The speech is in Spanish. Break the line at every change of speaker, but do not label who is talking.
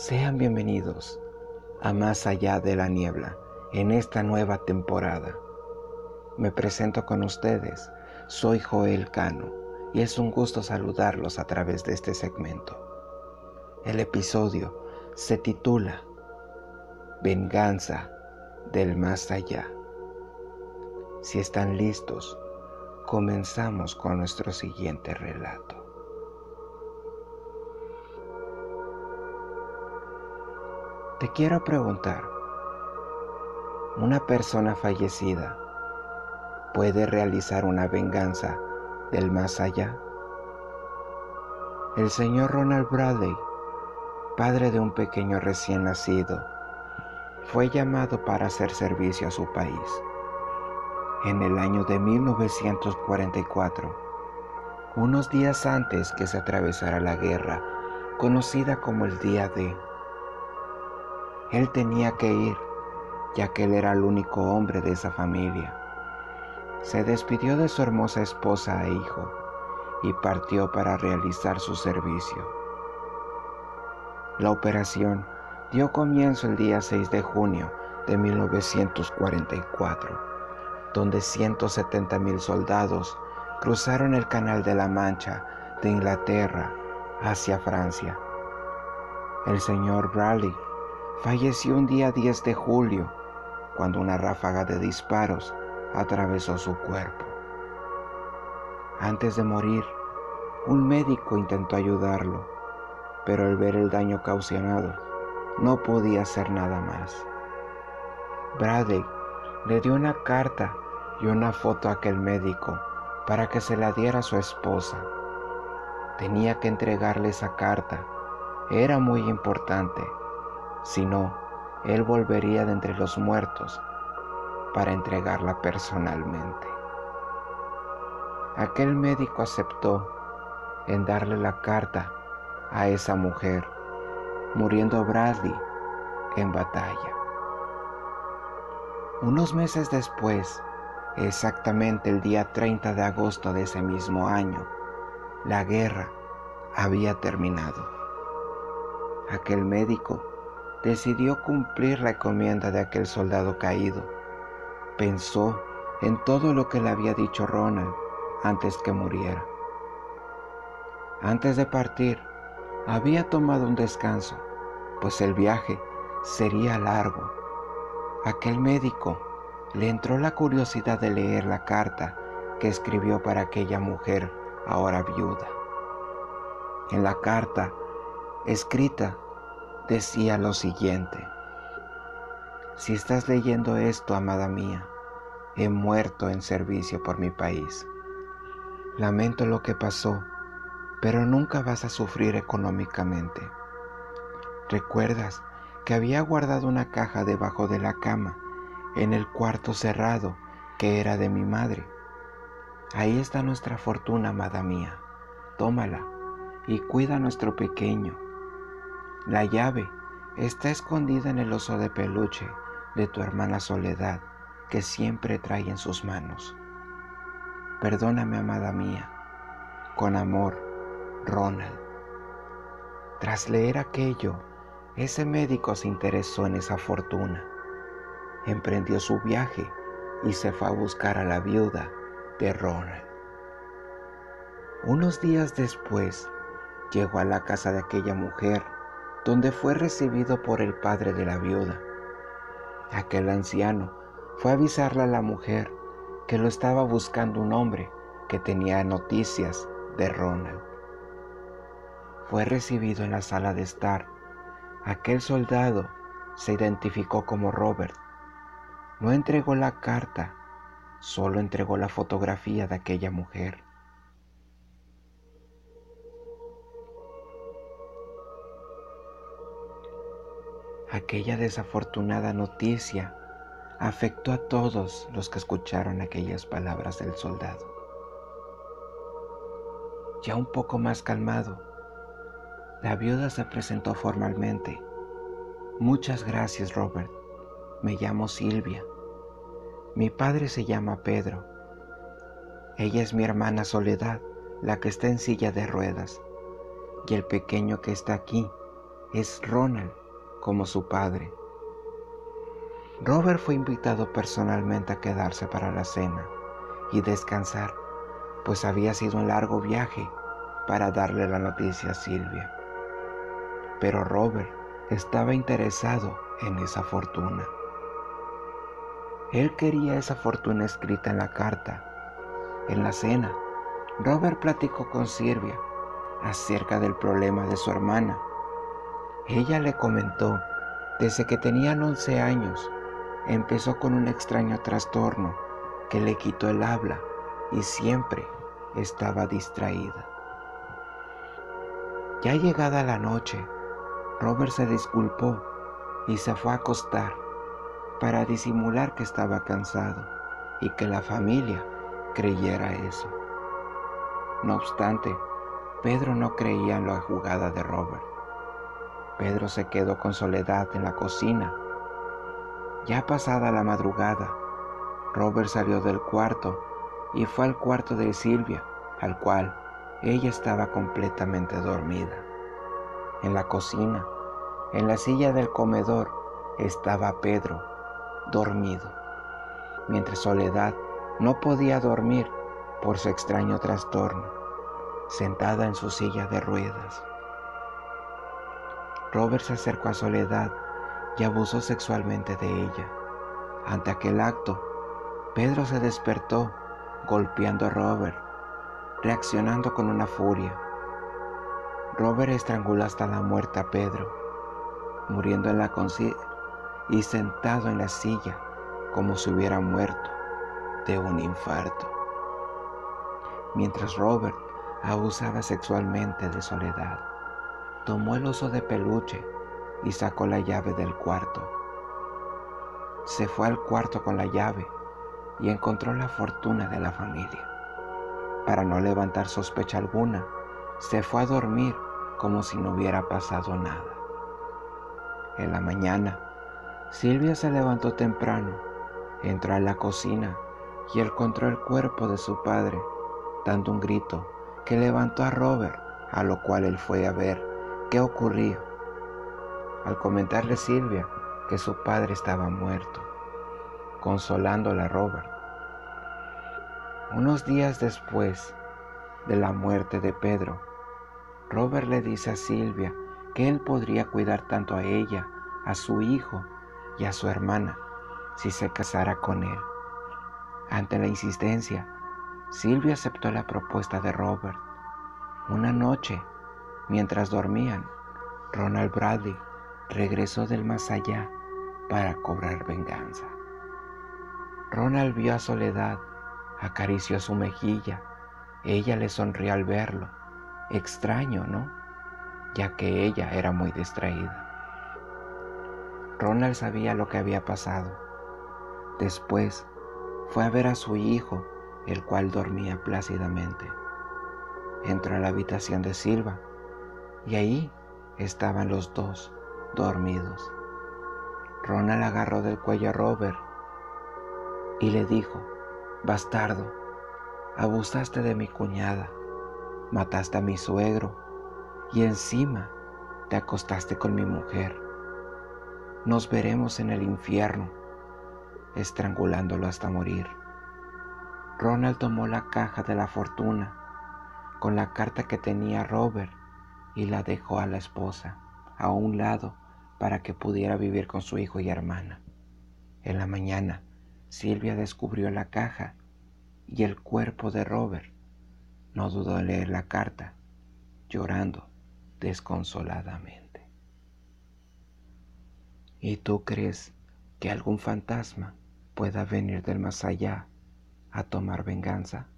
Sean bienvenidos a Más allá de la niebla en esta nueva temporada. Me presento con ustedes, soy Joel Cano y es un gusto saludarlos a través de este segmento. El episodio se titula Venganza del Más allá. Si están listos, comenzamos con nuestro siguiente relato. Te quiero preguntar, ¿una persona fallecida puede realizar una venganza del más allá? El señor Ronald Bradley, padre de un pequeño recién nacido, fue llamado para hacer servicio a su país. En el año de 1944, unos días antes que se atravesara la guerra, conocida como el Día de él tenía que ir, ya que él era el único hombre de esa familia. Se despidió de su hermosa esposa e hijo y partió para realizar su servicio. La operación dio comienzo el día 6 de junio de 1944, donde 170 mil soldados cruzaron el Canal de la Mancha de Inglaterra hacia Francia. El señor Bradley falleció un día 10 de julio cuando una ráfaga de disparos atravesó su cuerpo. Antes de morir, un médico intentó ayudarlo, pero al ver el daño causado, no podía hacer nada más. Bradley le dio una carta y una foto a aquel médico para que se la diera a su esposa. Tenía que entregarle esa carta. Era muy importante si no, él volvería de entre los muertos para entregarla personalmente. Aquel médico aceptó en darle la carta a esa mujer, muriendo Bradley en batalla. Unos meses después, exactamente el día 30 de agosto de ese mismo año, la guerra había terminado. Aquel médico decidió cumplir la encomienda de aquel soldado caído. Pensó en todo lo que le había dicho Ronald antes que muriera. Antes de partir, había tomado un descanso, pues el viaje sería largo. Aquel médico le entró la curiosidad de leer la carta que escribió para aquella mujer ahora viuda. En la carta, escrita decía lo siguiente. Si estás leyendo esto, amada mía, he muerto en servicio por mi país. Lamento lo que pasó, pero nunca vas a sufrir económicamente. ¿Recuerdas que había guardado una caja debajo de la cama en el cuarto cerrado que era de mi madre? Ahí está nuestra fortuna, amada mía. Tómala y cuida a nuestro pequeño la llave está escondida en el oso de peluche de tu hermana Soledad que siempre trae en sus manos. Perdóname, amada mía. Con amor, Ronald. Tras leer aquello, ese médico se interesó en esa fortuna. Emprendió su viaje y se fue a buscar a la viuda de Ronald. Unos días después, llegó a la casa de aquella mujer donde fue recibido por el padre de la viuda. Aquel anciano fue a avisarle a la mujer que lo estaba buscando un hombre que tenía noticias de Ronald. Fue recibido en la sala de estar. Aquel soldado se identificó como Robert. No entregó la carta, solo entregó la fotografía de aquella mujer. Aquella desafortunada noticia afectó a todos los que escucharon aquellas palabras del soldado. Ya un poco más calmado, la viuda se presentó formalmente. Muchas gracias, Robert. Me llamo Silvia. Mi padre se llama Pedro. Ella es mi hermana Soledad, la que está en silla de ruedas. Y el pequeño que está aquí es Ronald como su padre. Robert fue invitado personalmente a quedarse para la cena y descansar, pues había sido un largo viaje para darle la noticia a Silvia. Pero Robert estaba interesado en esa fortuna. Él quería esa fortuna escrita en la carta. En la cena, Robert platicó con Silvia acerca del problema de su hermana. Ella le comentó, desde que tenían 11 años, empezó con un extraño trastorno que le quitó el habla y siempre estaba distraída. Ya llegada la noche, Robert se disculpó y se fue a acostar para disimular que estaba cansado y que la familia creyera eso. No obstante, Pedro no creía en la jugada de Robert. Pedro se quedó con soledad en la cocina. Ya pasada la madrugada, Robert salió del cuarto y fue al cuarto de Silvia, al cual ella estaba completamente dormida. En la cocina, en la silla del comedor, estaba Pedro dormido, mientras Soledad no podía dormir por su extraño trastorno, sentada en su silla de ruedas. Robert se acercó a Soledad y abusó sexualmente de ella. Ante aquel acto, Pedro se despertó golpeando a Robert, reaccionando con una furia. Robert estranguló hasta la muerte a Pedro, muriendo en la conciencia y sentado en la silla como si hubiera muerto de un infarto. Mientras Robert abusaba sexualmente de Soledad, tomó el oso de peluche y sacó la llave del cuarto. Se fue al cuarto con la llave y encontró la fortuna de la familia. Para no levantar sospecha alguna, se fue a dormir como si no hubiera pasado nada. En la mañana, Silvia se levantó temprano, entró a la cocina y encontró el cuerpo de su padre, dando un grito que levantó a Robert, a lo cual él fue a ver qué ocurría. Al comentarle Silvia que su padre estaba muerto, consolándola Robert. Unos días después de la muerte de Pedro, Robert le dice a Silvia que él podría cuidar tanto a ella, a su hijo y a su hermana si se casara con él. Ante la insistencia, Silvia aceptó la propuesta de Robert. Una noche, mientras dormían, Ronald Bradley regresó del más allá para cobrar venganza. Ronald vio a Soledad, acarició su mejilla. Ella le sonrió al verlo. Extraño, ¿no? Ya que ella era muy distraída. Ronald sabía lo que había pasado. Después fue a ver a su hijo, el cual dormía plácidamente. Entró a la habitación de Silva y ahí estaban los dos dormidos. Ronald agarró del cuello a Robert y le dijo, bastardo, abusaste de mi cuñada, mataste a mi suegro y encima te acostaste con mi mujer nos veremos en el infierno, estrangulándolo hasta morir. Ronald tomó la caja de la fortuna con la carta que tenía Robert y la dejó a la esposa a un lado para que pudiera vivir con su hijo y hermana. En la mañana, Silvia descubrió la caja y el cuerpo de Robert. No dudó en leer la carta, llorando desconsoladamente. ¿Y tú crees que algún fantasma pueda venir del más allá a tomar venganza?